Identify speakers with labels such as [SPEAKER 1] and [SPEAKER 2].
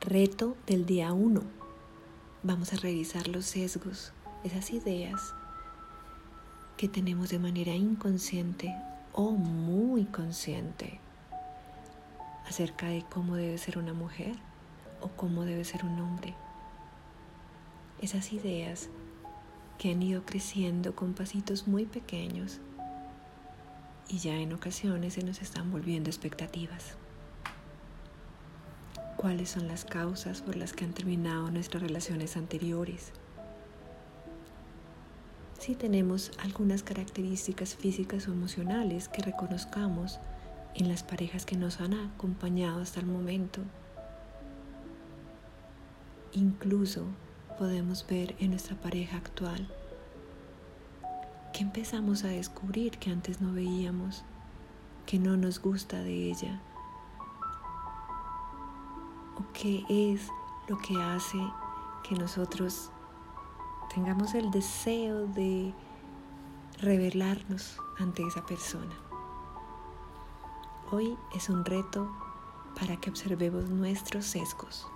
[SPEAKER 1] Reto del día 1. Vamos a revisar los sesgos, esas ideas que tenemos de manera inconsciente o muy consciente acerca de cómo debe ser una mujer o cómo debe ser un hombre. Esas ideas que han ido creciendo con pasitos muy pequeños y ya en ocasiones se nos están volviendo expectativas cuáles son las causas por las que han terminado nuestras relaciones anteriores. Si tenemos algunas características físicas o emocionales que reconozcamos en las parejas que nos han acompañado hasta el momento. Incluso podemos ver en nuestra pareja actual que empezamos a descubrir que antes no veíamos, que no nos gusta de ella qué es lo que hace que nosotros tengamos el deseo de revelarnos ante esa persona. Hoy es un reto para que observemos nuestros sesgos.